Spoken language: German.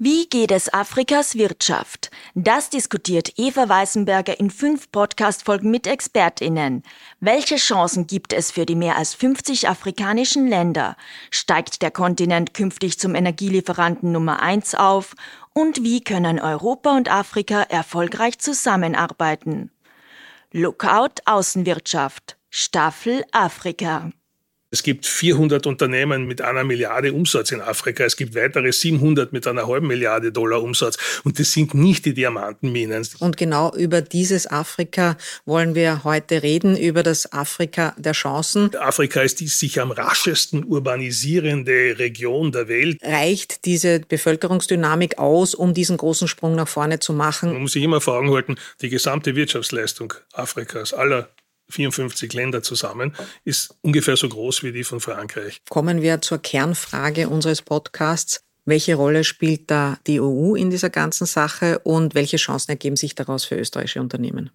Wie geht es Afrikas Wirtschaft? Das diskutiert Eva Weißenberger in fünf Podcast-Folgen mit ExpertInnen. Welche Chancen gibt es für die mehr als 50 afrikanischen Länder? Steigt der Kontinent künftig zum Energielieferanten Nummer eins auf? Und wie können Europa und Afrika erfolgreich zusammenarbeiten? Lookout Außenwirtschaft. Staffel Afrika. Es gibt 400 Unternehmen mit einer Milliarde Umsatz in Afrika. Es gibt weitere 700 mit einer halben Milliarde Dollar Umsatz. Und das sind nicht die Diamantenminen. Und genau über dieses Afrika wollen wir heute reden, über das Afrika der Chancen. Afrika ist die sich am raschesten urbanisierende Region der Welt. Reicht diese Bevölkerungsdynamik aus, um diesen großen Sprung nach vorne zu machen? Man muss sich immer vor Augen halten, die gesamte Wirtschaftsleistung Afrikas, aller 54 Länder zusammen, ist ungefähr so groß wie die von Frankreich. Kommen wir zur Kernfrage unseres Podcasts. Welche Rolle spielt da die EU in dieser ganzen Sache und welche Chancen ergeben sich daraus für österreichische Unternehmen?